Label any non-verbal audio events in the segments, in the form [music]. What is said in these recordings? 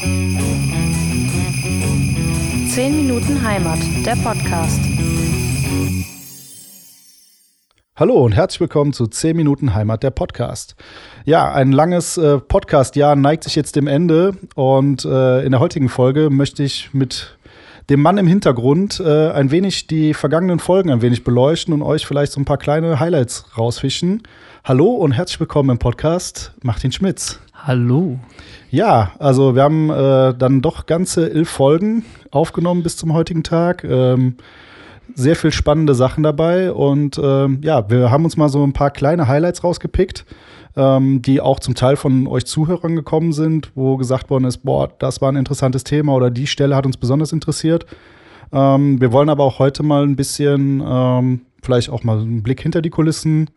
10 Minuten Heimat, der Podcast. Hallo und herzlich willkommen zu 10 Minuten Heimat, der Podcast. Ja, ein langes äh, Podcast-Jahr neigt sich jetzt dem Ende und äh, in der heutigen Folge möchte ich mit dem Mann im Hintergrund äh, ein wenig die vergangenen Folgen ein wenig beleuchten und euch vielleicht so ein paar kleine Highlights rausfischen. Hallo und herzlich willkommen im Podcast Martin Schmitz. Hallo. Ja, also wir haben äh, dann doch ganze elf Folgen aufgenommen bis zum heutigen Tag. Ähm, sehr viel spannende Sachen dabei und ähm, ja, wir haben uns mal so ein paar kleine Highlights rausgepickt, ähm, die auch zum Teil von euch Zuhörern gekommen sind, wo gesagt worden ist, boah, das war ein interessantes Thema oder die Stelle hat uns besonders interessiert. Ähm, wir wollen aber auch heute mal ein bisschen, ähm, vielleicht auch mal einen Blick hinter die Kulissen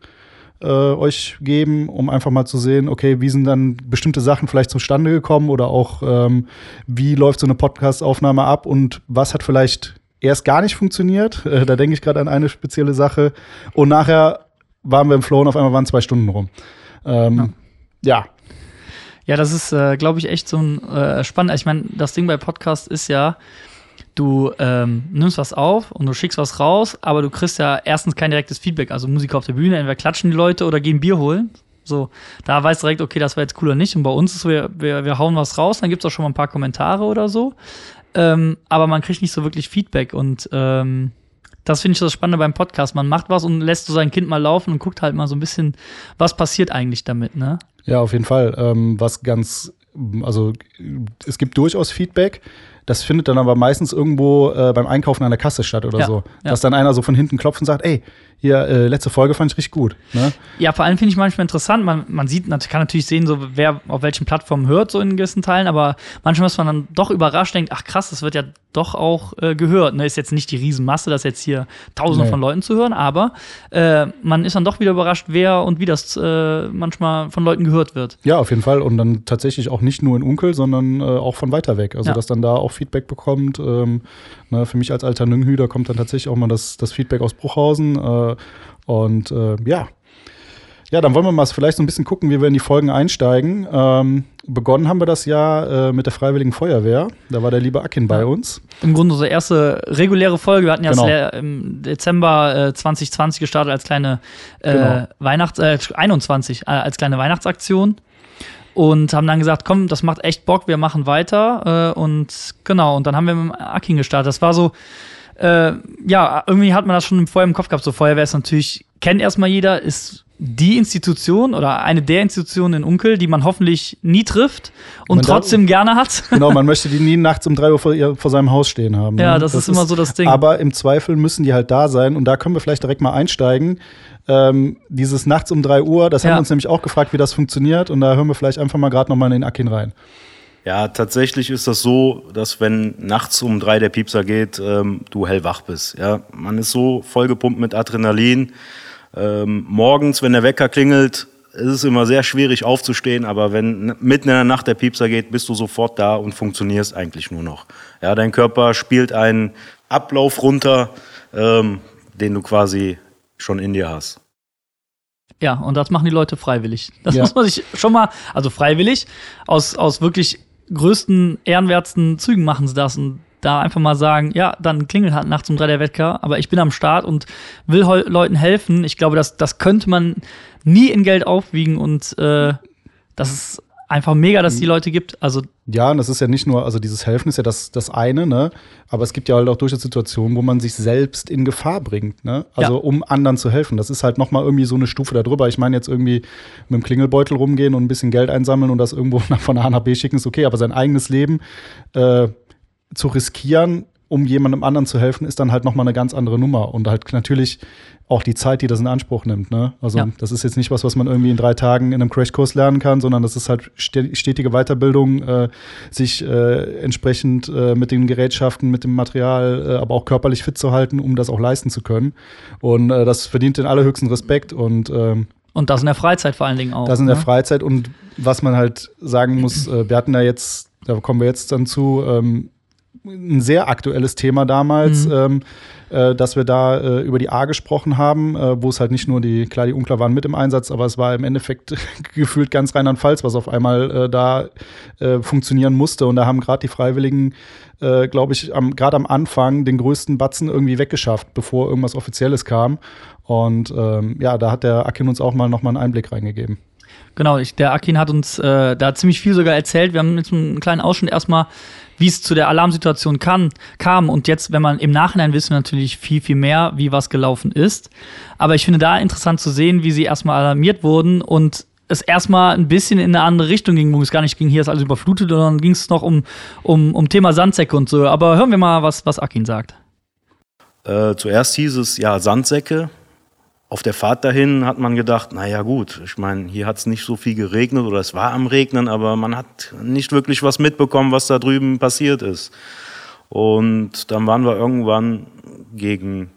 äh, euch geben, um einfach mal zu sehen, okay, wie sind dann bestimmte Sachen vielleicht zustande gekommen oder auch ähm, wie läuft so eine Podcast-Aufnahme ab und was hat vielleicht erst gar nicht funktioniert. [laughs] Äh, da denke ich gerade an eine spezielle Sache. Und nachher waren wir im Flow und auf einmal waren zwei Stunden rum. Ähm, ja. ja. Ja, das ist, äh, glaube ich, echt so ein äh, spannend. Ich meine, das Ding bei Podcast ist ja, du ähm, nimmst was auf und du schickst was raus, aber du kriegst ja erstens kein direktes Feedback. Also Musiker auf der Bühne, entweder klatschen die Leute oder gehen Bier holen. So, da weißt du direkt, okay, das war jetzt cool oder nicht. Und bei uns ist wir, wir, wir hauen was raus, dann gibt es auch schon mal ein paar Kommentare oder so. Ähm, aber man kriegt nicht so wirklich Feedback und ähm, das finde ich das Spannende beim Podcast. Man macht was und lässt so sein Kind mal laufen und guckt halt mal so ein bisschen, was passiert eigentlich damit, ne? Ja, auf jeden Fall. Ähm, was ganz, also es gibt durchaus Feedback. Das findet dann aber meistens irgendwo äh, beim Einkaufen an der Kasse statt oder Ja, so. ja. Dass dann einer so von hinten klopft und sagt, ey, hier, äh, letzte Folge fand ich richtig gut. Ne? Ja, vor allem finde ich manchmal interessant. Man, man sieht, man kann natürlich sehen, so wer auf welchen Plattformen hört, so in gewissen Teilen, aber manchmal ist man dann doch überrascht, denkt, ach krass, das wird ja doch auch äh, gehört. Ne, ist jetzt nicht die Riesenmasse, dass jetzt hier tausende Nee. von Leuten zuhören, aber äh, man ist dann doch wieder überrascht, wer und wie das äh, manchmal von Leuten gehört wird. Ja, auf jeden Fall. Und dann tatsächlich auch nicht nur in Unkel, sondern äh, auch von weiter weg. Also, Ja. dass dann da auch Feedback bekommt. Ähm, ne, für mich als alter Nünghüder kommt dann tatsächlich auch mal das, das Feedback aus Bruchhausen. Äh, und äh, ja. Ja, dann wollen wir mal vielleicht so ein bisschen gucken, wie wir in die Folgen einsteigen. Ähm, begonnen haben wir das Jahr äh, mit der Freiwilligen Feuerwehr. Da war der liebe Akin bei uns. Im Grunde unsere erste reguläre Folge. Wir hatten ja Genau. im Dezember äh, 2020 gestartet als kleine äh, Genau. Weihnachts äh, 21 äh, als kleine Weihnachtsaktion und haben dann gesagt, komm, das macht echt Bock, wir machen weiter äh, und genau und dann haben wir mit dem Akin gestartet. Das war so äh, ja, irgendwie hat man das schon vorher im Kopf gehabt. So Feuerwehr ist natürlich, kennt erstmal jeder, ist die Institution oder eine der Institutionen in Unkel, die man hoffentlich nie trifft und Man trotzdem gerne hat. Genau, man [laughs] möchte die nie nachts um drei Uhr vor, vor seinem Haus stehen haben. Ja, ne? das ist immer so das Ding. Aber im Zweifel müssen die halt da sein. Und da können wir vielleicht direkt mal einsteigen. Ähm, dieses nachts um drei Uhr, das haben Ja. wir uns nämlich auch gefragt, wie das funktioniert. Und da hören wir vielleicht einfach mal gerade noch mal in den Akin rein. Ja, tatsächlich ist das so, dass wenn nachts um drei der Piepser geht, ähm, du hellwach bist. Ja, man ist so vollgepumpt mit Adrenalin. Ähm, morgens, wenn der Wecker klingelt, ist es immer sehr schwierig aufzustehen, aber wenn mitten in der Nacht der Piepser geht, bist du sofort da und funktionierst eigentlich nur noch. Ja, dein Körper spielt einen Ablauf runter, ähm, den du quasi schon in dir hast. Ja, und das machen die Leute freiwillig. Das Ja. muss man sich schon mal, also freiwillig, aus, aus wirklich größten, ehrenwertsten Zügen machen sie das und da einfach mal sagen, ja, dann klingelt halt nachts um drei der Wecker, aber ich bin am Start und will Leuten helfen. Ich glaube, das, das könnte man nie in Geld aufwiegen und äh, das ist einfach mega, dass es die Leute gibt. Also Ja, und das ist ja nicht nur, also dieses Helfen ist ja das, das eine, ne? Aber es gibt ja halt auch durchaus Situationen, wo man sich selbst in Gefahr bringt, ne? Also Ja. um anderen zu helfen. Das ist halt noch mal irgendwie so eine Stufe darüber. Ich meine jetzt irgendwie mit dem Klingelbeutel rumgehen und ein bisschen Geld einsammeln und das irgendwo nach- [laughs] von A nach B schicken, ist okay. Aber sein eigenes Leben äh, zu riskieren, um jemandem anderen zu helfen, ist dann halt noch mal eine ganz andere Nummer. Und halt natürlich auch die Zeit, die das in Anspruch nimmt. Ne? Also Ja. das ist jetzt nicht was, was man irgendwie in drei Tagen in einem Crashkurs lernen kann, sondern das ist halt ste- stetige Weiterbildung, äh, sich äh, entsprechend äh, mit den Gerätschaften, mit dem Material, äh, aber auch körperlich fit zu halten, um das auch leisten zu können. Und äh, das verdient den allerhöchsten Respekt und ähm, Und das in der Freizeit vor allen Dingen auch. das in der ne? Freizeit und was man halt sagen muss, äh, wir hatten da jetzt, da kommen wir jetzt dann zu, ähm, ein sehr aktuelles Thema damals, Mhm. ähm, äh, dass wir da äh, über die A gesprochen haben, äh, wo es halt nicht nur die, klar, die Unklar waren mit im Einsatz, aber es war im Endeffekt [laughs] gefühlt ganz Rheinland-Pfalz, was auf einmal äh, da äh, funktionieren musste. Und da haben gerade die Freiwilligen, äh, glaube ich, gerade am Anfang den größten Batzen irgendwie weggeschafft, bevor irgendwas Offizielles kam. Und ähm, ja, da hat der Akin uns auch mal nochmal einen Einblick reingegeben. Genau, ich, der Akin hat uns äh, da ziemlich viel sogar erzählt. Wir haben jetzt einen kleinen Ausschnitt erstmal, wie es zu der Alarmsituation kann, kam. Und jetzt, wenn man im Nachhinein wissen natürlich viel, viel mehr, wie was gelaufen ist. Aber ich finde da interessant zu sehen, wie sie erstmal alarmiert wurden und es erstmal ein bisschen in eine andere Richtung ging, wo es gar nicht ging, hier ist alles überflutet, sondern ging es noch um, um, um Thema Sandsäcke und so. Aber hören wir mal, was, was Akin sagt. Äh, zuerst hieß es ja Sandsäcke. Auf der Fahrt dahin hat man gedacht, naja gut, ich meine, hier hat es nicht so viel geregnet oder es war am Regnen, aber man hat nicht wirklich was mitbekommen, was da drüben passiert ist. Und dann waren wir irgendwann gegen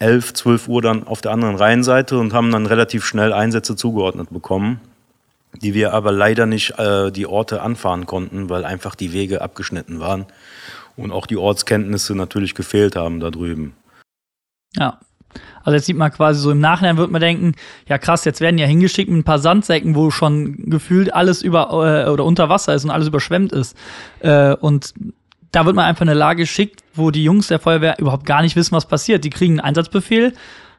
11, 12 Uhr dann auf der anderen Rheinseite und haben dann relativ schnell Einsätze zugeordnet bekommen, die wir aber leider nicht äh, die Orte anfahren konnten, weil einfach die Wege abgeschnitten waren und auch die Ortskenntnisse natürlich gefehlt haben da drüben. Ja. Also jetzt sieht man quasi so im Nachhinein wird man denken, ja krass, jetzt werden ja hingeschickt mit ein paar Sandsäcken, wo schon gefühlt alles über äh, oder unter Wasser ist und alles überschwemmt ist. Äh, und da wird man einfach in eine Lage geschickt, wo die Jungs der Feuerwehr überhaupt gar nicht wissen, was passiert. Die kriegen einen Einsatzbefehl,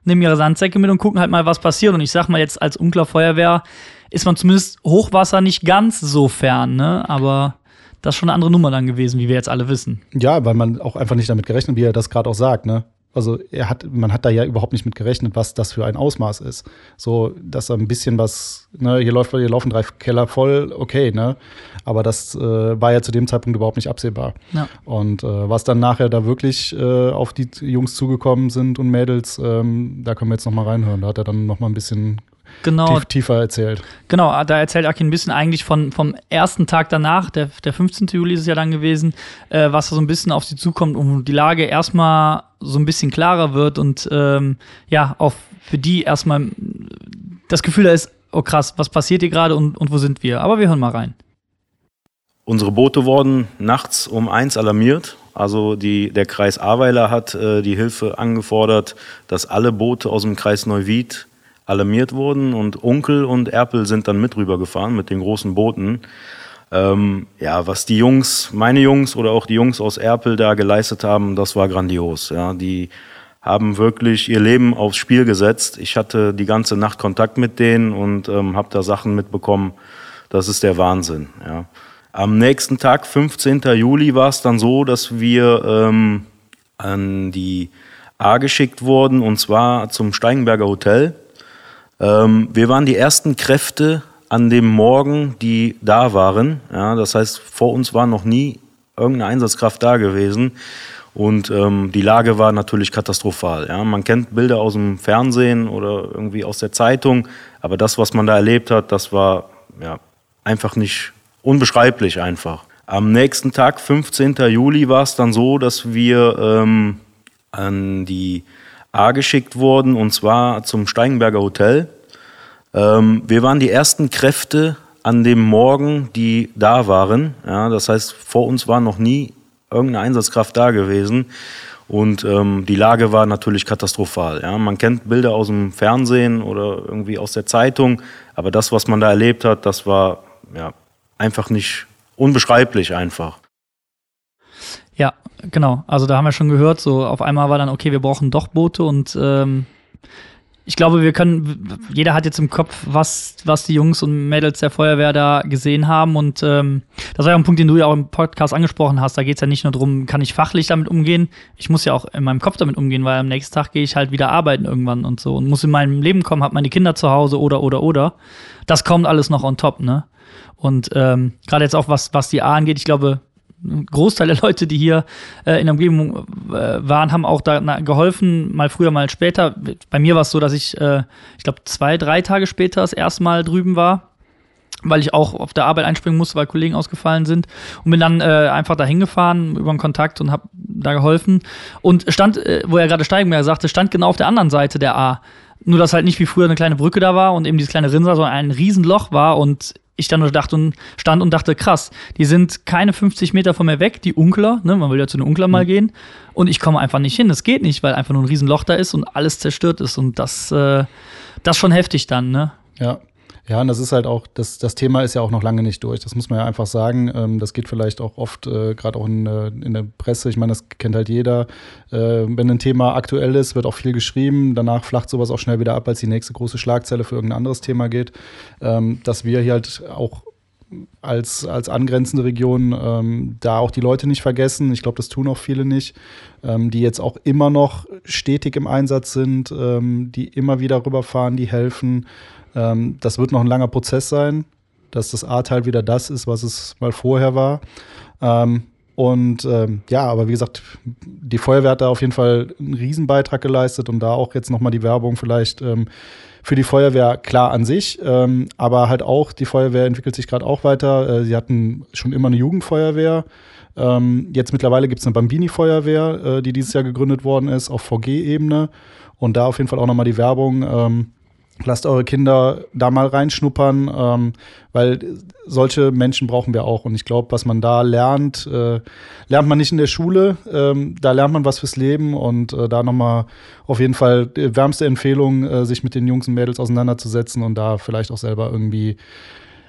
nehmen ihre Sandsäcke mit und gucken halt mal, was passiert. Und ich sag mal jetzt als Unklar Feuerwehr ist man zumindest Hochwasser nicht ganz so fern, ne? Aber das ist schon eine andere Nummer dann gewesen, wie wir jetzt alle wissen. Ja, weil man auch einfach nicht damit gerechnet, wie er das gerade auch sagt, ne? Also er hat, man hat da ja überhaupt nicht mit gerechnet, was das für ein Ausmaß ist. So, dass da ein bisschen was, ne, hier läuft, hier laufen drei Keller voll, okay, ne? Aber das äh, war ja zu dem Zeitpunkt überhaupt nicht absehbar. Ja. Und äh, was dann nachher da wirklich äh, auf die Jungs zugekommen sind und Mädels, ähm, da können wir jetzt noch mal reinhören. Da hat er dann noch mal ein bisschen Genau, tief, tiefer erzählt. Genau, da erzählt Akin ein bisschen eigentlich von, vom ersten Tag danach, der, der 15. Juli ist es ja dann gewesen, äh, was da so ein bisschen auf sie zukommt und die Lage erstmal so ein bisschen klarer wird und ähm, ja, auch für die erstmal das Gefühl da ist, oh krass, was passiert hier gerade und, und wo sind wir? Aber wir hören mal rein. Unsere Boote wurden nachts um eins alarmiert. Also die, der Kreis Ahrweiler hat äh, die Hilfe angefordert, dass alle Boote aus dem Kreis Neuwied alarmiert wurden und Onkel und Erpel sind dann mit rübergefahren mit den großen Booten. Ähm, ja, was die Jungs, meine Jungs oder auch die Jungs aus Erpel da geleistet haben, das war grandios. Ja, die haben wirklich ihr Leben aufs Spiel gesetzt. Ich hatte die ganze Nacht Kontakt mit denen und ähm, habe da Sachen mitbekommen. Das ist der Wahnsinn. Ja. Am nächsten Tag, 15. Juli, war es dann so, dass wir ähm, an die A geschickt wurden und zwar zum Steigenberger Hotel. Ähm, wir waren die ersten Kräfte an dem Morgen, die da waren. Ja, das heißt, vor uns war noch nie irgendeine Einsatzkraft da gewesen. Und ähm, die Lage war natürlich katastrophal. Ja. Man kennt Bilder aus dem Fernsehen oder irgendwie aus der Zeitung, aber das, was man da erlebt hat, das war ja, einfach nicht unbeschreiblich einfach. Am nächsten Tag, 15. Juli, war es dann so, dass wir ähm, an die A geschickt wurden und zwar zum Steigenberger Hotel. Ähm, wir waren die ersten Kräfte an dem Morgen, die da waren. Ja, das heißt, vor uns war noch nie irgendeine Einsatzkraft da gewesen. Und ähm, die Lage war natürlich katastrophal. Ja. Man kennt Bilder aus dem Fernsehen oder irgendwie aus der Zeitung, aber das, was man da erlebt hat, das war ja, einfach nicht unbeschreiblich einfach. Ja, genau. Also da haben wir schon gehört, so auf einmal war dann, okay, wir brauchen doch Boote und ähm, ich glaube, wir können, jeder hat jetzt im Kopf, was, was die Jungs und Mädels der Feuerwehr da gesehen haben. Und ähm, das war ja ein Punkt, den du ja auch im Podcast angesprochen hast. Da geht es ja nicht nur darum, kann ich fachlich damit umgehen. Ich muss ja auch in meinem Kopf damit umgehen, weil am nächsten Tag gehe ich halt wieder arbeiten irgendwann und so und muss in meinem Leben kommen, habe meine Kinder zu Hause oder, oder, oder. Das kommt alles noch on top, ne? Und ähm, gerade jetzt auch, was, was die A angeht, ich glaube, ein Großteil der Leute, die hier äh, in der Umgebung äh, waren, haben auch da na, geholfen, mal früher, mal später. Bei mir war es so, dass ich, äh, ich glaube, zwei, drei Tage später das erste Mal drüben war, weil ich auch auf der Arbeit einspringen musste, weil Kollegen ausgefallen sind. Und bin dann äh, einfach da hingefahren über einen Kontakt und habe da geholfen. Und stand, äh, wo er gerade Steigenberger sagte, stand genau auf der anderen Seite der A. Nur, dass halt nicht wie früher eine kleine Brücke da war und eben dieses kleine Rinnsal, sondern ein Riesenloch war und ich dann nur dachte und stand und dachte, krass, die sind keine 50 Meter von mir weg, die Unkler, ne, man will ja zu den Unkler mal gehen, und ich komme einfach nicht hin. Das geht nicht, weil einfach nur ein Riesenloch da ist und alles zerstört ist. Und das, äh, das schon heftig dann, ne? Ja. Ja, und das ist halt auch, das, das Thema ist ja auch noch lange nicht durch. Das muss man ja einfach sagen. Ähm, das geht vielleicht auch oft, äh, gerade auch in, äh, in der Presse, ich meine, das kennt halt jeder. Äh, wenn ein Thema aktuell ist, wird auch viel geschrieben. Danach flacht sowas auch schnell wieder ab, als die nächste große Schlagzeile für irgendein anderes Thema geht. Ähm, dass wir hier halt auch als, als angrenzende Region ähm, da auch die Leute nicht vergessen. Ich glaube, das tun auch viele nicht, ähm, die jetzt auch immer noch stetig im Einsatz sind, ähm, die immer wieder rüberfahren, die helfen. Ähm, das wird noch ein langer Prozess sein, dass das A-Teil wieder das ist, was es mal vorher war. Ähm, und ähm, ja, aber wie gesagt, die Feuerwehr hat da auf jeden Fall einen Riesenbeitrag geleistet und da auch jetzt nochmal die Werbung vielleicht ähm, für die Feuerwehr klar an sich, ähm, aber halt auch, die Feuerwehr entwickelt sich gerade auch weiter. Äh, sie hatten schon immer eine Jugendfeuerwehr. Ähm, jetzt mittlerweile gibt es eine Bambini-Feuerwehr, äh, die dieses Jahr gegründet worden ist, auf VG-Ebene. Und da auf jeden Fall auch nochmal die Werbung. Ähm, lasst eure Kinder da mal reinschnuppern, ähm, weil solche Menschen brauchen wir auch. Und ich glaube, was man da lernt, äh, lernt man nicht in der Schule. Ähm, da lernt man was fürs Leben und äh, da nochmal auf jeden Fall die wärmste Empfehlung, äh, sich mit den Jungs und Mädels auseinanderzusetzen und da vielleicht auch selber irgendwie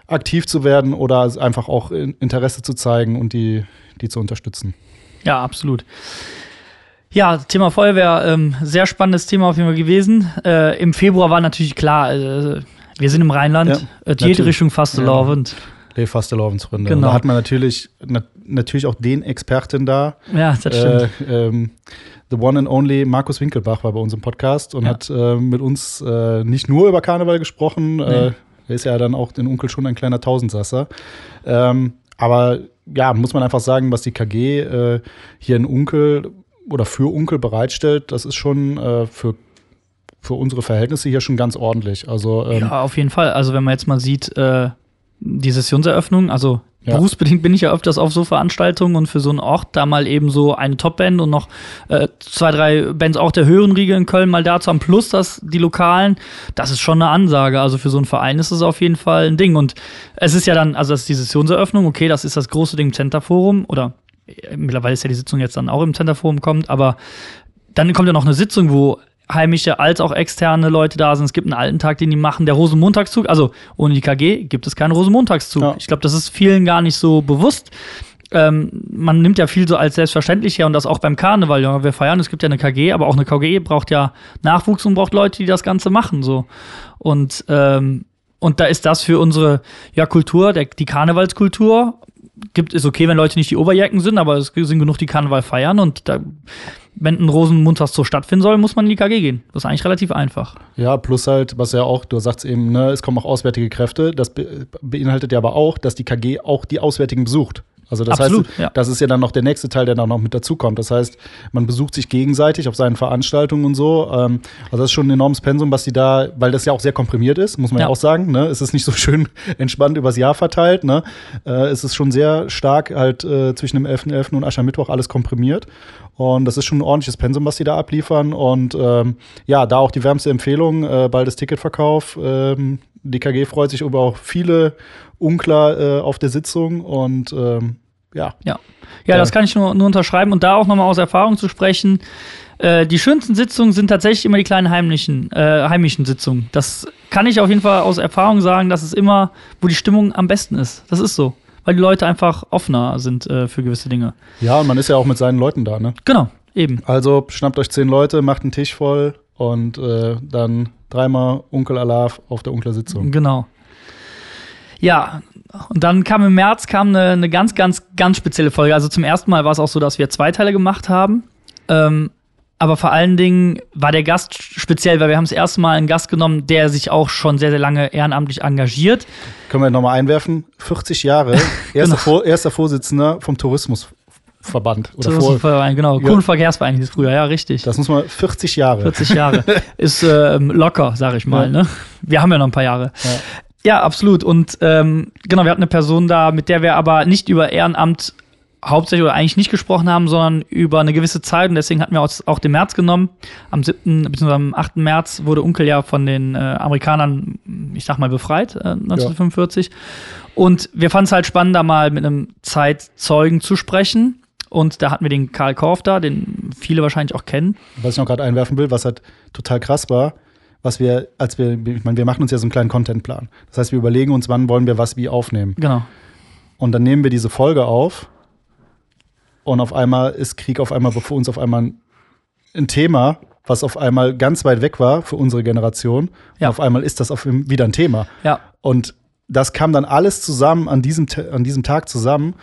aktiv zu werden oder einfach auch Interesse zu zeigen und die, die zu unterstützen. Ja, absolut. Ja, Thema Feuerwehr, ähm, sehr spannendes Thema auf jeden Fall gewesen. Äh, Im Februar war natürlich klar, äh, wir sind im Rheinland, ja, äh, jede Richtung Fastelovend. Ja. Fastelovensrunde. Genau. Und da hat man natürlich, na, natürlich auch den Experten da. Ja, das stimmt. Äh, ähm, the one and only Markus Winkelbach war bei uns im Podcast und ja. hat äh, mit uns äh, nicht nur über Karneval gesprochen. Nee. er ist ja dann auch den Onkel schon ein kleiner Tausendsasser. Ähm, aber ja, muss man einfach sagen, was die KG hier in Unkel oder für Unkel bereitstellt, das ist schon äh, für, für unsere Verhältnisse hier schon ganz ordentlich. Also, ähm, ja, auf jeden Fall. Also wenn man jetzt mal sieht, äh, die Sessionseröffnung, also ja. berufsbedingt bin ich ja öfters auf so Veranstaltungen und für so einen Ort da mal eben so eine Topband und noch äh, zwei, drei Bands auch der höheren Riege in Köln mal da zu haben, plus das, die Lokalen, das ist schon eine Ansage. Also für so einen Verein ist es auf jeden Fall ein Ding. Und es ist ja dann, also das ist die Sessionseröffnung, okay, das ist das große Ding Centerforum oder mittlerweile ist ja die Sitzung jetzt dann auch im Centerforum kommt, aber dann kommt ja noch eine Sitzung, wo heimische als auch externe Leute da sind. Es gibt einen alten Tag, den die machen, der Rosenmontagszug. Also ohne die KG gibt es keinen Rosenmontagszug. Ja. Ich glaube, das ist vielen gar nicht so bewusst. Ähm, man nimmt ja viel so als selbstverständlich her und das auch beim Karneval. Ja, wir feiern, es gibt ja eine KG, aber auch eine KG braucht ja Nachwuchs und braucht Leute, die das Ganze machen. So. Und, ähm, und da ist das für unsere ja, Kultur, der, die Karnevalskultur, gibt, ist okay, wenn Leute nicht die Oberjacken sind, aber es sind genug, die Karneval feiern und da, wenn ein Rosenmontagszoo stattfinden soll, muss man in die KG gehen. Das ist eigentlich relativ einfach. Ja, plus halt, was ja auch, du sagst eben, ne, es kommen auch auswärtige Kräfte. Das beinhaltet ja aber auch, dass die KG auch die Auswärtigen besucht. Also das Absolut, heißt, ja. das ist ja dann noch der nächste Teil, der dann noch mit dazukommt. Das heißt, man besucht sich gegenseitig auf seinen Veranstaltungen und so. Ähm, also das ist schon ein enormes Pensum, was die da, weil das ja auch sehr komprimiert ist, muss man ja, ja auch sagen. Ne? Es ist nicht so [laughs] schön entspannt übers Jahr verteilt. Ne? Äh, es ist schon sehr stark halt äh, zwischen dem 11.11. .11. und Aschermittwoch alles komprimiert. Und das ist schon ein ordentliches Pensum, was die da abliefern. Und ähm, ja, da auch die wärmste Empfehlung, äh, bald das Ticketverkauf. Ähm, die KG freut sich über auch viele unklar äh, auf der Sitzung und ähm, ja. Ja, ja das kann ich nur, nur unterschreiben und da auch nochmal aus Erfahrung zu sprechen. Äh, die schönsten Sitzungen sind tatsächlich immer die kleinen heimlichen, äh, heimischen Sitzungen. Das kann ich auf jeden Fall aus Erfahrung sagen, dass es immer, wo die Stimmung am besten ist. Das ist so. Weil die Leute einfach offener sind äh, für gewisse Dinge. Ja, und man ist ja auch mit seinen Leuten da, ne? Genau, eben. Also schnappt euch zehn Leute, macht einen Tisch voll und äh, dann dreimal Onkel Alaf auf der Onklersitzung. Genau. Ja, und dann kam im März kam eine, eine ganz, ganz, ganz spezielle Folge. Also zum ersten Mal war es auch so, dass wir zwei Teile gemacht haben. Ähm, aber vor allen Dingen war der Gast speziell, weil wir haben das erste Mal einen Gast genommen, der sich auch schon sehr, sehr lange ehrenamtlich engagiert. Können wir nochmal einwerfen? 40 Jahre, [laughs] erster, genau. Vor, erster Vorsitzender vom Tourismusverband. Oder Tourismusverband, genau. Ja. Kohlenverkehrsverein hieß früher, ja, richtig. Das muss man, 40 Jahre. 40 Jahre. [laughs] Ist ähm, locker, sag ich mal. Ja. Ne? Wir haben ja noch ein paar Jahre. Ja. Absolut. Und ähm, genau, wir hatten eine Person da, mit der wir aber nicht über Ehrenamt hauptsächlich oder eigentlich nicht gesprochen haben, sondern über eine gewisse Zeit und deswegen hatten wir auch, auch den März genommen. Am 7. bzw. am 8. März wurde Unkel ja von den äh, Amerikanern, ich sag mal, befreit, äh, 1945. Ja. Und wir fanden es halt spannend, da mal mit einem Zeitzeugen zu sprechen. Und da hatten wir den Karl Korf da, den viele wahrscheinlich auch kennen. Was ich noch gerade einwerfen will, was halt total krass war, was wir, als wir, ich meine, wir machen uns ja so einen kleinen Contentplan. Das heißt, wir überlegen uns, wann wollen wir was wie aufnehmen. Genau. Und dann nehmen wir diese Folge auf und auf einmal ist Krieg auf einmal für uns auf einmal ein Thema, was auf einmal ganz weit weg war für unsere Generation. Ja. Und auf einmal ist das auf wieder ein Thema. Ja. Und das kam dann alles zusammen an diesem, an diesem Tag zusammen.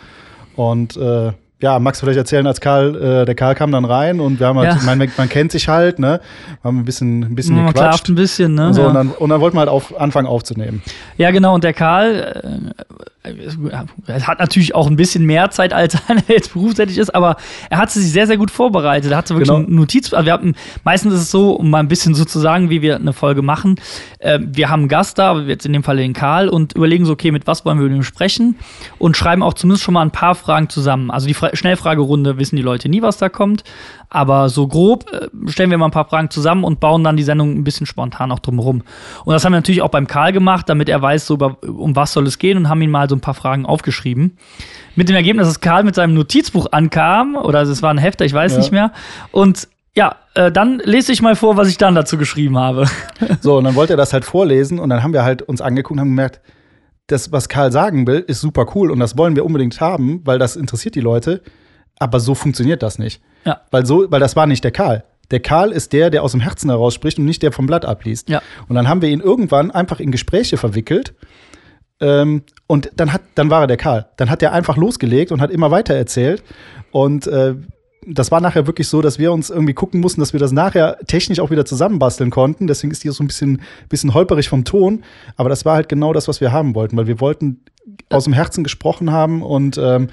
Und äh, ja, Max vielleicht erzählen, als Karl, äh, der Karl kam dann rein und wir haben halt, ja. man, man, kennt sich halt, ne? Haben ein bisschen, ein bisschen man gequatscht. ein bisschen, ne? Und, so, ja. und, dann, und dann wollten wir halt auf, anfangen aufzunehmen. Ja, genau, und der Karl, äh, hat natürlich auch ein bisschen mehr Zeit, als [laughs] er jetzt berufstätig ist, aber er hat sich sehr, sehr gut vorbereitet. Er hatte wirklich genau. eine Notiz. Also wir hatten, meistens ist es so, um mal ein bisschen so zu sagen, wie wir eine Folge machen. Äh, wir haben einen Gast da, jetzt in dem Fall den Karl, und überlegen so, okay, mit was wollen wir mit ihm sprechen? Und schreiben auch zumindest schon mal ein paar Fragen zusammen. Also die Fra Schnellfragerunde wissen die Leute nie, was da kommt. Aber so grob äh, stellen wir mal ein paar Fragen zusammen und bauen dann die Sendung ein bisschen spontan auch drumherum. Und das haben wir natürlich auch beim Karl gemacht, damit er weiß, so über, um was soll es gehen und haben ihn mal so ein paar Fragen aufgeschrieben. Mit dem Ergebnis, dass Karl mit seinem Notizbuch ankam, oder es war ein Hefter, ich weiß ja. nicht mehr. Und ja, äh, dann lese ich mal vor, was ich dann dazu geschrieben habe. So, und dann wollte er das halt vorlesen und dann haben wir halt uns angeguckt und haben gemerkt, das, was Karl sagen will, ist super cool und das wollen wir unbedingt haben, weil das interessiert die Leute. Aber so funktioniert das nicht. Ja. Weil, so, weil das war nicht der Karl. Der Karl ist der, der aus dem Herzen heraus spricht und nicht der vom Blatt abliest. Ja. Und dann haben wir ihn irgendwann einfach in Gespräche verwickelt. Ähm, und dann, hat, dann war er der Karl. Dann hat er einfach losgelegt und hat immer weiter erzählt. Und äh, das war nachher wirklich so, dass wir uns irgendwie gucken mussten, dass wir das nachher technisch auch wieder zusammenbasteln konnten. Deswegen ist die so ein bisschen, bisschen holperig vom Ton. Aber das war halt genau das, was wir haben wollten, weil wir wollten aus dem Herzen gesprochen haben und ähm,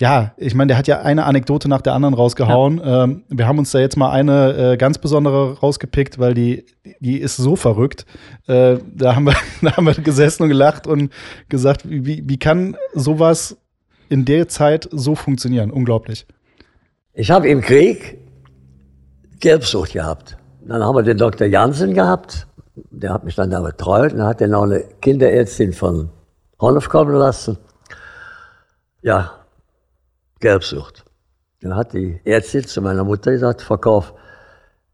ja, ich meine, der hat ja eine Anekdote nach der anderen rausgehauen. Ja. Ähm, wir haben uns da jetzt mal eine äh, ganz besondere rausgepickt, weil die, die ist so verrückt. Äh, da, haben wir, [laughs] da haben wir gesessen und gelacht und gesagt, wie, wie kann sowas in der Zeit so funktionieren? Unglaublich. Ich habe im Krieg Gelbsucht gehabt. Dann haben wir den Dr. Jansen gehabt, der hat mich dann da betreut. Dann hat er noch eine Kinderärztin von Honolf kommen lassen. Ja, Gelbsucht. Dann hat die Ärztin zu meiner Mutter gesagt, Verkauf,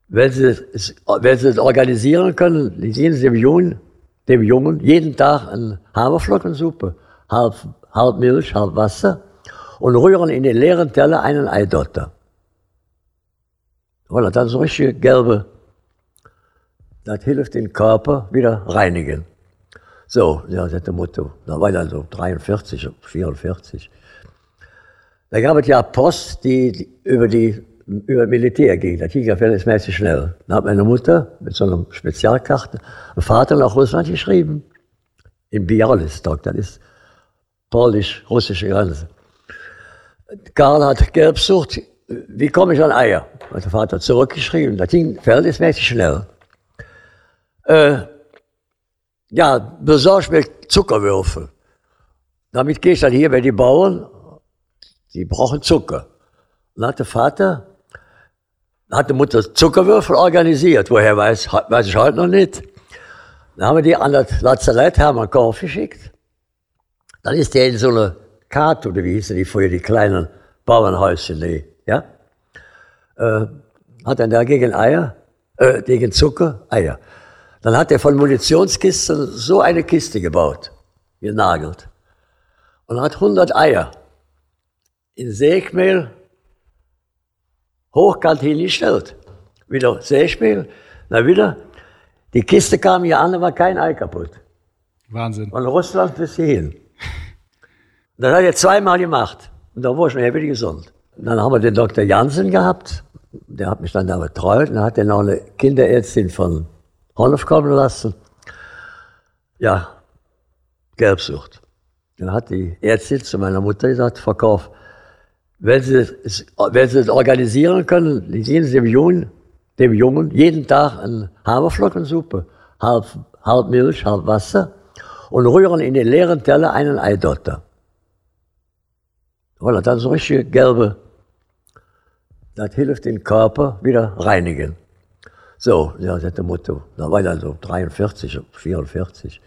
wenn Sie, es, wenn Sie das organisieren können, geben Sie dem Jungen, dem Jungen jeden Tag eine Haferflockensuppe, halb, halb Milch, halb Wasser und rühren in den leeren Teller einen Eidotter. Und dann so richtig gelbe, das hilft den Körper wieder reinigen. So, ja, sagte Mutter, da war dann so 43, 44. Da gab es ja Post, die, die über die über Militär ging. Das ging ja verhältnismäßig schnell. Da hat meine Mutter mit so einer Spezialkarte einen Vater nach Russland geschrieben. In Bialystok, das ist polnisch-russische Grenze. Karl hat Gelbsucht, wie komme ich an Eier? Hat der Vater zurückgeschrieben. Das ging verhältnismäßig schnell. Äh, ja, besorg mir Zuckerwürfel. Damit gehe ich dann hier bei den Bauern die brauchen Zucker. Dann hat der Vater, hat die Mutter Zuckerwürfel organisiert. Woher weiß, weiß ich heute noch nicht. Dann haben wir die an das Lazarett Hermann Korf geschickt. Dann ist der in so eine Karte, oder wie hießen die früher, die kleinen Bauernhäuschen, die, ja? Äh, hat dann da gegen Eier, äh, gegen Zucker, Eier. Dann hat er von Munitionskisten so eine Kiste gebaut, genagelt. Und hat 100 Eier in Sägmehl hochkant hingestellt. Wieder Sägmehl, dann wieder. Die Kiste kam hier an, da war kein Ei kaputt. Wahnsinn. Von Russland bis hierhin. Das hat er zweimal gemacht. Und da war ich schon wieder gesund. Dann haben wir den Dr. Jansen gehabt. Der hat mich dann da betreut. Dann hat er noch eine Kinderärztin von Honolf kommen lassen. Ja, Gelbsucht. Dann hat die Ärztin zu meiner Mutter gesagt, Verkauf, wenn Sie, es, wenn Sie es organisieren können, geben Sie dem Jungen, dem Jungen jeden Tag eine Haferflockensuppe, halb, halb Milch, halb Wasser und rühren in den leeren Teller einen Eidotter. Oder dann so richtige gelbe. Das hilft den Körper wieder reinigen. So, ja, das Motto. Da war ich dann so 43, 44.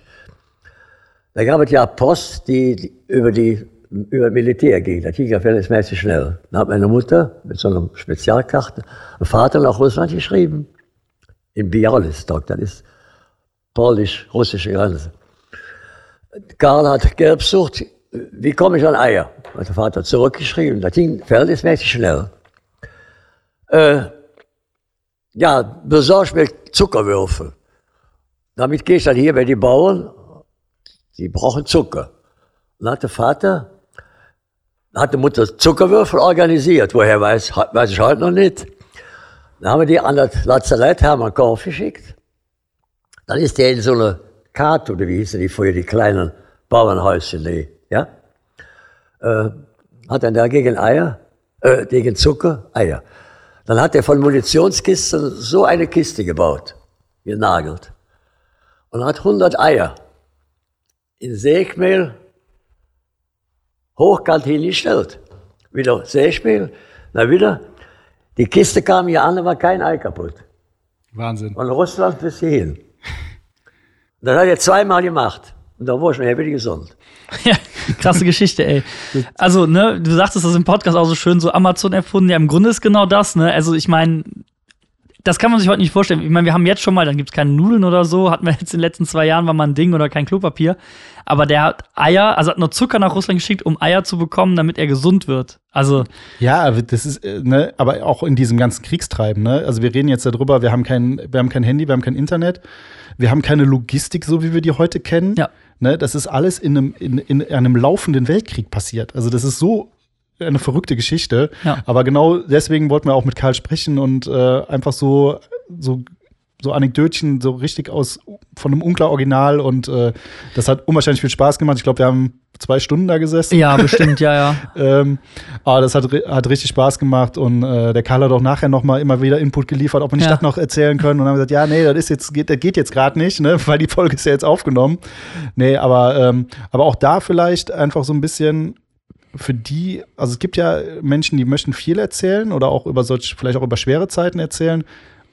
Da gab es ja Post, die, die über die über Militär ging. Das ging ja verhältnismäßig schnell. Da hat meine Mutter mit so einer Spezialkarte einen Vater nach Russland geschrieben. In Bialystok, das ist polnisch-russische Grenze. Karl hat Gelbsucht, wie komme ich an Eier? Hat der Vater zurückgeschrieben. Das ging verhältnismäßig schnell. Äh, ja, besorg mir Zuckerwürfel. Damit gehe ich dann hier bei den Bauern, die brauchen Zucker. Dann hat der Vater, hat die Mutter Zuckerwürfel organisiert. Woher weiß, weiß ich heute noch nicht. Dann haben wir die an das Lazarett Hermann Korf geschickt. Dann ist der in so eine Karte, oder wie hießen die früher, die kleinen Bauernhäuschen, die, ja? Äh, hat dann dagegen Eier, äh, gegen Zucker, Eier. Dann hat er von Munitionskisten so eine Kiste gebaut, genagelt. Und hat 100 Eier in Sägmehl hochkant hingestellt. Wieder Sägmehl, na wieder. Die Kiste kam hier an, da war kein Ei kaputt. Wahnsinn. Von Russland bis hierhin. [laughs] Das hat er zweimal gemacht. Und da war nachher wieder gesund. [laughs] Ja, krasse Geschichte, ey. Also, ne, du sagtest das im Podcast auch so schön, so Amazon erfunden. Ja, im Grunde ist genau das, ne? Also, ich meine, das kann man sich heute nicht vorstellen. Ich meine, wir haben jetzt schon mal, dann gibt es keine Nudeln oder so, hatten wir jetzt in den letzten zwei Jahren, war mal ein Ding oder kein Klopapier. Aber der hat Eier, also hat nur Zucker nach Russland geschickt, um Eier zu bekommen, damit er gesund wird. Also. Ja, aber das ist, äh, ne, aber auch in diesem ganzen Kriegstreiben, ne? Also wir reden jetzt darüber, wir haben kein, wir haben kein Handy, wir haben kein Internet, wir haben keine Logistik, so wie wir die heute kennen. Ja. Ne, das ist alles in einem, in, in einem laufenden Weltkrieg passiert. Also das ist so eine verrückte Geschichte. Ja. Aber genau deswegen wollten wir auch mit Karl sprechen und äh, einfach so, so, so Anekdötchen so richtig aus von einem unklar Original und äh, das hat unwahrscheinlich viel Spaß gemacht. Ich glaube, wir haben zwei Stunden da gesessen. Ja, bestimmt, [laughs] ja, ja. Ähm, aber das hat, hat richtig Spaß gemacht und äh, der Karl hat auch nachher noch mal immer wieder Input geliefert, ob wir nicht Ja. das noch erzählen können. Und dann haben wir gesagt, ja, nee, das ist jetzt, geht, das geht jetzt gerade nicht, ne, [laughs] weil die Folge ist ja jetzt aufgenommen. Nee, aber, ähm, aber auch da vielleicht einfach so ein bisschen für die, also es gibt ja Menschen, die möchten viel erzählen oder auch über solch, vielleicht auch über schwere Zeiten erzählen,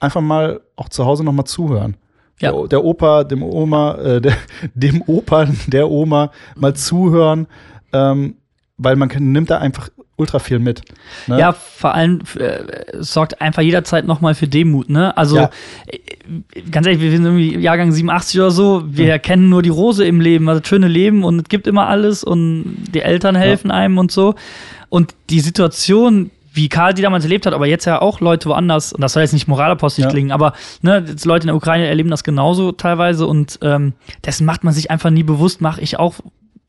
einfach mal auch zu Hause noch mal zuhören. Ja. Der, der Opa, dem Oma, äh, der, [laughs] dem Opa, der Oma mal zuhören, ähm, weil man kann, nimmt da einfach ultra viel mit. Ne? Ja, vor allem äh, sorgt einfach jederzeit nochmal für Demut, ne? Also, Ja. äh, ganz ehrlich, wir sind irgendwie Jahrgang 87 oder so, wir kennen nur die Rose im Leben, also das schöne Leben und es gibt immer alles und die Eltern helfen einem und so. Und die Situation, wie Karl die damals erlebt hat, aber jetzt ja auch Leute woanders, und das soll jetzt nicht moralapostig Ja. klingen, aber ne, jetzt Leute in der Ukraine erleben das genauso teilweise und ähm, dessen macht man sich einfach nie bewusst, mache ich auch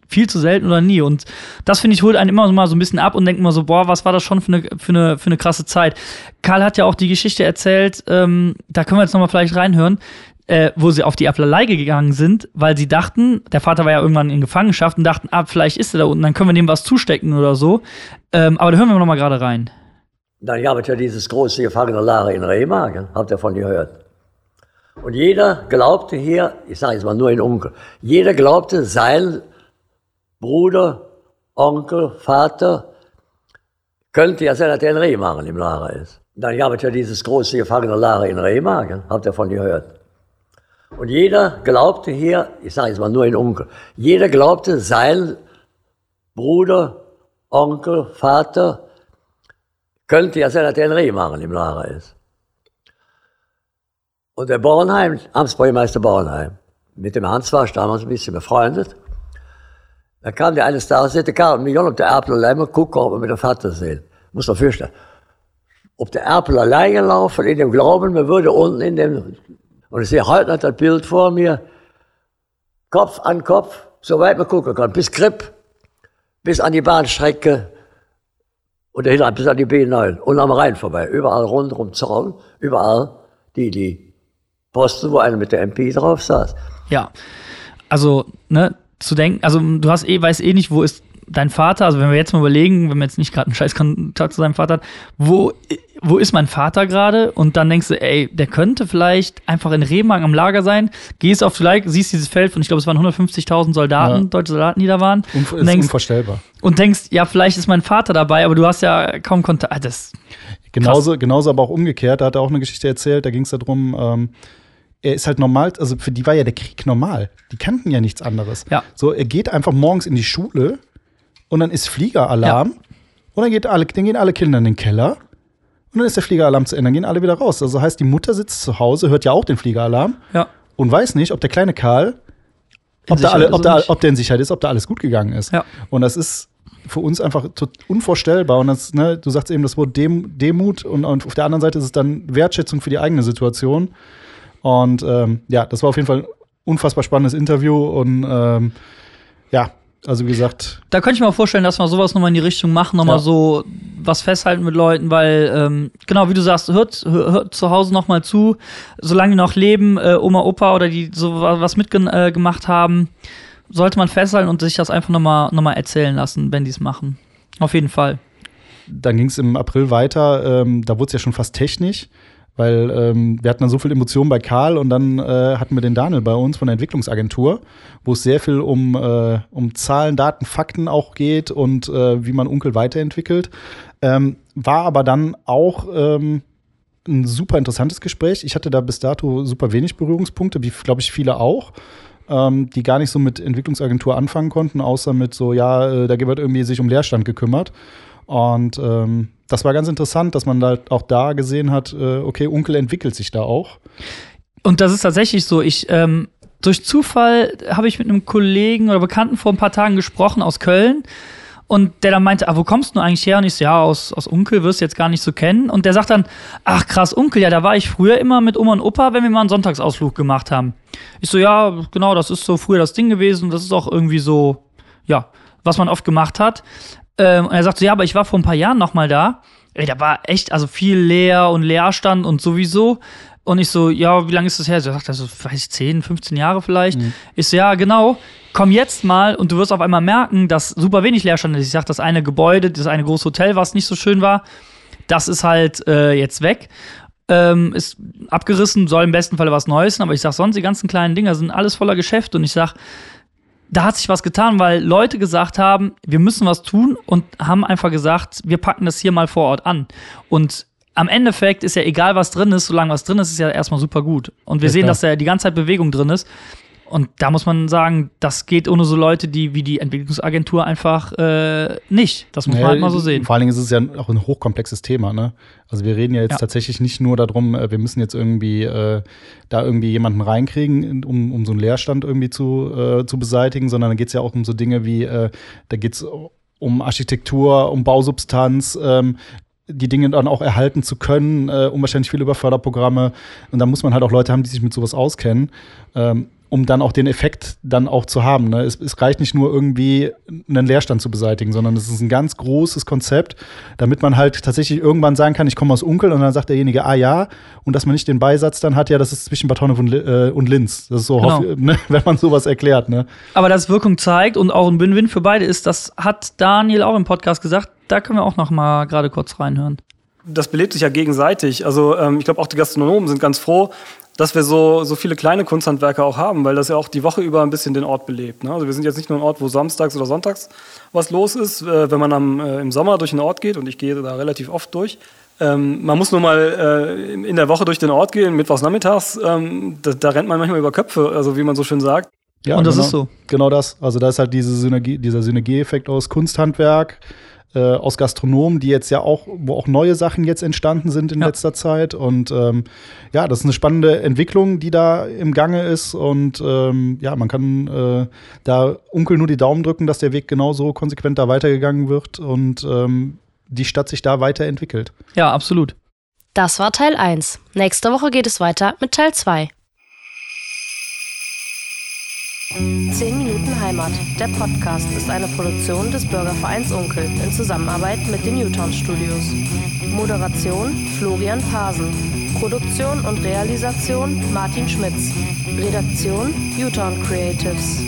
viel zu selten oder nie. Und das finde ich holt einen immer so mal so ein bisschen ab und denkt immer so, boah, was war das schon für eine, für eine, für eine krasse Zeit. Karl hat ja auch die Geschichte erzählt, ähm, da können wir jetzt nochmal vielleicht reinhören, äh, wo sie auf die Applerei gegangen sind, weil sie dachten, der Vater war ja irgendwann in Gefangenschaft und dachten, ah, vielleicht ist er da unten, dann können wir dem was zustecken oder so. Ähm, aber da hören wir nochmal gerade rein. Dann gab es ja dieses große Gefangenenlager in Remagen, habt ihr davon gehört. Und jeder glaubte hier, ich sage jetzt mal nur in Onkel, jeder glaubte, sein Bruder, Onkel, Vater könnte ja sein, dass er in Remagen im Lager ist. Dann gab es ja dieses große Gefangenenlager in Remagen, habt ihr davon gehört. Und jeder glaubte hier, ich sage jetzt mal nur in Onkel, jeder glaubte, sein Bruder, Onkel, Vater könnte ja sein, dass er in Remagen im Lager ist. Und der Bornheim, Amtsbürgermeister Bornheim, mit dem Hans war ich damals ein bisschen befreundet. Da kam der eines Tages, sagte, Karl, gehen auf der Erpel allein mal gucken, ob wir mit dem Vater sehen. Muss man fürchten. Auf der Erpel allein gelaufen, in dem Glauben, wir würden unten in dem, und ich sehe heute noch das Bild vor mir, Kopf an Kopf, so weit man gucken kann, bis Kripp, bis an die Bahnstrecke, und dahinter bis an die B9 und am Rhein vorbei. Überall rundherum Zaun, überall die, die Posten, wo einer mit der MP drauf saß. Ja. Also, ne, zu denken, also du hast eh, weißt eh nicht, wo ist dein Vater, also wenn wir jetzt mal überlegen, wenn man jetzt nicht gerade einen scheiß Kontakt zu seinem Vater hat, wo, wo ist mein Vater gerade? Und dann denkst du, ey, der könnte vielleicht einfach in Remagen am Lager sein, gehst auf vielleicht, siehst dieses Feld von, ich glaube, es waren 150.000 Soldaten, Ja. deutsche Soldaten, die da waren. Unv und ist denkst, unvorstellbar. und denkst, ja, vielleicht ist mein Vater dabei, aber du hast ja kaum Kontakt. Ah, Das, Genauso, genauso aber auch umgekehrt. Da hat er auch eine Geschichte erzählt, da ging es darum, ähm, er ist halt normal, also für die war ja der Krieg normal. Die kannten ja nichts anderes. Ja. So, er geht einfach morgens in die Schule und dann ist Fliegeralarm und dann, geht alle, dann gehen alle Kinder in den Keller und dann ist der Fliegeralarm zu Ende, dann gehen alle wieder raus. Also heißt, die Mutter sitzt zu Hause, hört ja auch den Fliegeralarm ja. und weiß nicht, ob der kleine Karl, In ob, da alle, ist ob, da, ob der in Sicherheit ist, ob da alles gut gegangen ist. Ja. Und das ist für uns einfach unvorstellbar. Und das, ne, du sagst eben das Wort Dem Demut und, und auf der anderen Seite ist es dann Wertschätzung für die eigene Situation. Und ähm, ja, das war auf jeden Fall ein unfassbar spannendes Interview. Und ähm, ja, also wie gesagt, Da könnte ich mir auch vorstellen, dass wir sowas nochmal in die Richtung machen, nochmal Ja. so was festhalten mit Leuten, weil, ähm, genau, wie du sagst, hört, hört, zu Hause nochmal zu, solange die noch leben, äh, Oma, Opa oder die so wa- was mitgemacht äh, gemacht haben, sollte man festhalten und sich das einfach nochmal noch mal erzählen lassen, wenn die es machen. Auf jeden Fall. dann ging es im April weiter. Ähm, da wurde es ja schon fast technisch, weil ähm, wir hatten dann so viel Emotionen bei Karl und dann äh, hatten wir den Daniel bei uns von der Entwicklungsagentur, wo es sehr viel um, äh, um Zahlen, Daten, Fakten auch geht und äh, wie man Onkel weiterentwickelt. Ähm, war aber dann auch ähm, ein super interessantes Gespräch. Ich hatte da bis dato super wenig Berührungspunkte, wie glaube ich viele auch, ähm, die gar nicht so mit Entwicklungsagentur anfangen konnten, außer mit so, ja, äh, da wird irgendwie sich um Leerstand gekümmert. Und ähm, das war ganz interessant, dass man da auch da gesehen hat, äh, okay, Onkel entwickelt sich da auch. Und das ist tatsächlich so. Ich, ähm, durch Zufall habe ich mit einem Kollegen oder Bekannten vor ein paar Tagen gesprochen aus Köln. Und der dann meinte, ah, wo kommst du eigentlich her? Und ich so, ja, aus, aus Onkel wirst du jetzt gar nicht so kennen. Und der sagt dann, ach krass, Onkel, ja, da war ich früher immer mit Oma und Opa, wenn wir mal einen Sonntagsausflug gemacht haben. Ich so, ja, genau, das ist so früher das Ding gewesen. Das ist auch irgendwie so, ja, was man oft gemacht hat. Ähm, und er sagt so, ja, aber ich war vor ein paar Jahren noch mal da. Ey, da war echt, also viel leer und Leerstand und sowieso. Und ich so, ja, wie lange ist das her? So, er sagt, also, weiß ich, 10, 15 Jahre vielleicht. Ich so, ja, genau. Komm jetzt mal und du wirst auf einmal merken, dass super wenig Leerstand ist. Ich sag, das eine Gebäude, das eine große Hotel, was nicht so schön war, das ist halt äh, jetzt weg. Ähm, ist abgerissen, soll im besten Falle was Neues sein, aber ich sag, sonst die ganzen kleinen Dinger sind alles voller Geschäft und ich sag, da hat sich was getan, weil Leute gesagt haben, wir müssen was tun und haben einfach gesagt, wir packen das hier mal vor Ort an. Und am Endeffekt ist ja egal, was drin ist, solange was drin ist, ist ja erstmal super gut. Und wir Ja, sehen, klar. dass da die ganze Zeit Bewegung drin ist. Und da muss man sagen, das geht ohne so Leute, die wie die Entwicklungsagentur einfach äh, nicht. Das muss man halt mal so sehen. Vor allen Dingen ist es ja auch ein hochkomplexes Thema. Ne? Also wir reden ja jetzt Ja. tatsächlich nicht nur darum, äh, wir müssen jetzt irgendwie äh, da irgendwie jemanden reinkriegen, in- um, um so einen Leerstand irgendwie zu, äh, zu beseitigen, sondern da geht es ja auch um so Dinge wie, äh, da geht es um Architektur, um Bausubstanz, ähm, die Dinge dann auch erhalten zu können, äh, unwahrscheinlich viel über Förderprogramme. Und da muss man halt auch Leute haben, die sich mit sowas auskennen, ähm, um dann auch den Effekt dann auch zu haben. Ne? Es, es reicht nicht nur irgendwie einen Leerstand zu beseitigen, sondern es ist ein ganz großes Konzept, damit man halt tatsächlich irgendwann sagen kann, ich komme aus Unkel und dann sagt derjenige, ah ja, und dass man nicht den Beisatz dann hat, ja, das ist zwischen Bad Honnef und, äh, und Linz. Das ist so, Genau. hoff- ne? [laughs] wenn man sowas erklärt. Ne? Aber dass Wirkung zeigt und auch ein Win-Win für beide ist, das hat Daniel auch im Podcast gesagt. Da können wir auch noch mal gerade kurz reinhören. das belebt sich ja gegenseitig. Also ähm, ich glaube auch die Gastronomen sind ganz froh, dass wir so, so viele kleine Kunsthandwerker auch haben, weil das ja auch die Woche über ein bisschen den Ort belebt. Ne? Also wir sind jetzt nicht nur ein Ort, wo samstags oder sonntags was los ist, äh, wenn man am, äh, im Sommer durch den Ort geht, und ich gehe da relativ oft durch. Ähm, man muss nur mal äh, in der Woche durch den Ort gehen, mittwochs nachmittags, ähm, da, da rennt man manchmal über Köpfe, also wie man so schön sagt. Ja, Und das genau, ist so. Genau das. Also da ist halt diese Synergie, dieser Synergieeffekt aus Kunsthandwerk, äh, aus Gastronomen, die jetzt ja auch, wo auch neue Sachen jetzt entstanden sind in Ja. letzter Zeit. Und ähm, ja, das ist eine spannende Entwicklung, die da im Gange ist. Und ähm, ja, man kann äh, da Onkel nur die Daumen drücken, dass der Weg genauso konsequent da weitergegangen wird und ähm, die Stadt sich da weiterentwickelt. Ja, absolut. Das war Teil 1. Nächste Woche geht es weiter mit Teil 2. 10 Minuten Heimat. Der Podcast ist eine Produktion des Bürgervereins Unkel in Zusammenarbeit mit den Newtown Studios. Moderation Florian Pasen. Produktion und Realisation Martin Schmitz. Redaktion Newtown Creatives.